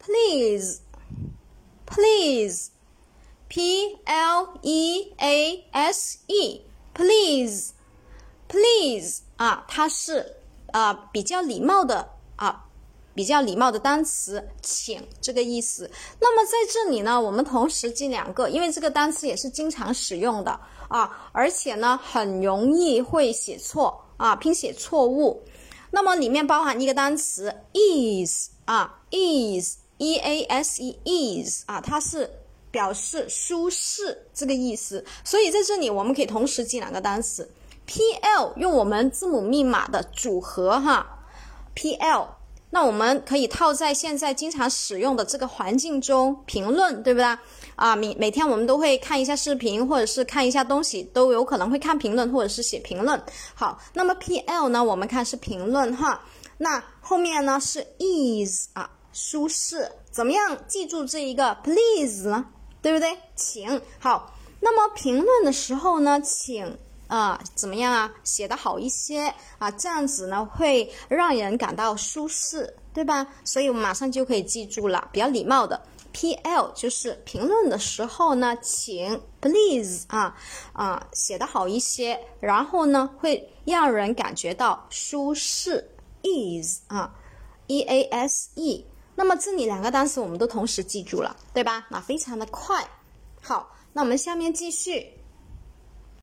，please，please，p l e a s e，please，please 啊，它是啊比较礼貌的啊。比较礼貌的单词，请这个意思。那么在这里呢，我们同时记两个，因为这个单词也是经常使用的啊，而且呢很容易会写错啊，拼写错误。那么里面包含一个单词 is 啊，is e a s e is 啊，它是表示舒适这个意思。所以在这里我们可以同时记两个单词，p l 用我们字母密码的组合哈，p l。那我们可以套在现在经常使用的这个环境中，评论，对不对？啊，每每天我们都会看一下视频，或者是看一下东西，都有可能会看评论，或者是写评论。好，那么 P L 呢？我们看是评论哈。那后面呢是 is 啊，舒适，怎么样？记住这一个 please 呢？对不对？请好。那么评论的时候呢，请。啊，怎么样啊？写的好一些啊，这样子呢会让人感到舒适，对吧？所以我们马上就可以记住了，比较礼貌的 P L 就是评论的时候呢，请 please 啊啊写的好一些，然后呢会让人感觉到舒适 is 啊 E A S E。那么这里两个单词我们都同时记住了，对吧？那非常的快。好，那我们下面继续。